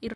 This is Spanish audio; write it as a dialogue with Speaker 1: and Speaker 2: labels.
Speaker 1: y